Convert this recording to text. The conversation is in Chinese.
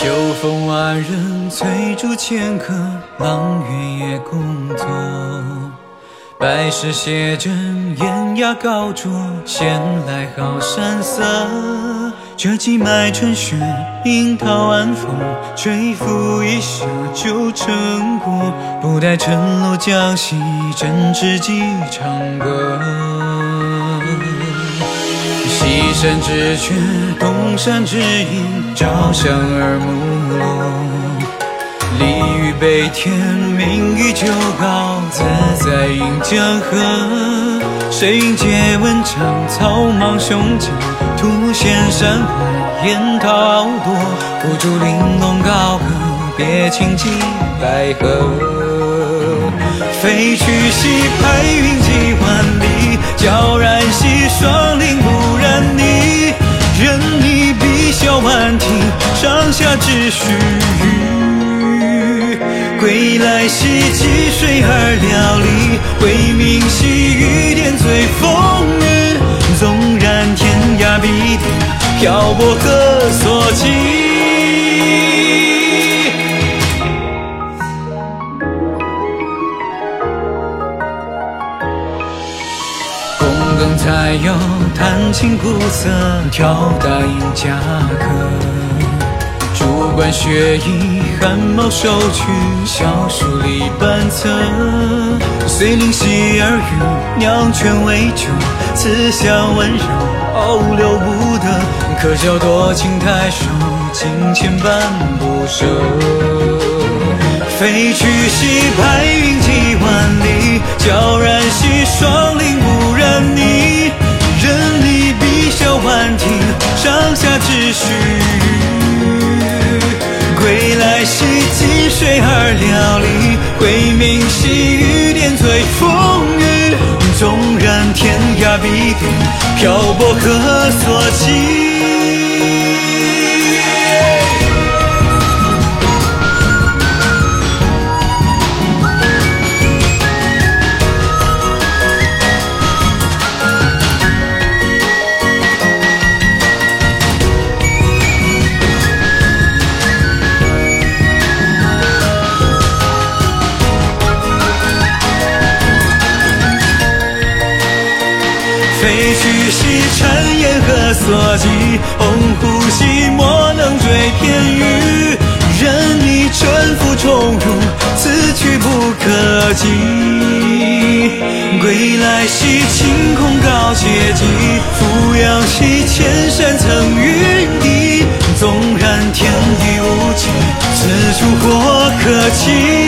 秋风万仞，翠竹千棵，阆苑野共坐。白石斜枕，烟崖高桌，闲来好山色。折几脉春雪，樱桃晚风，吹拂一袖旧成果。不待晨露将息，正值几长歌。西山之阙，东山之影，朝香而暮落。立于北天，名誉旧高，自在映江河。谁云借文章，草莽雄健，凸显山峦，烟涛傲朵。不住玲珑高歌，别轻骑白鹤。飞去兮排云几万里，上下只须臾。归来兮积水而寥离，回明兮雨点最风雨。纵然天涯比地，漂泊何所寄？宫更采药，弹琴鼓瑟，挑大音夹客。冠雪衣，汗毛手取，小书立半侧。遂灵犀而语，酿泉为酒，此香温柔，傲留不得。可笑多情太守，金钱半不舍。飞去兮排云几万里，皎然兮霜林不染泥。任你笔笑万庭，上下只须臾。归来兮积水而寥离，回明兮雨点醉风雨。纵然天涯比邻，漂泊何所寄？褪去西山烟和锁寂，红呼吸，莫能追偏羽任你沉浮。重如此去不可及，归来兮，晴空高且寂，扶摇兮，千山层云低。纵然天地无极，此处或可栖。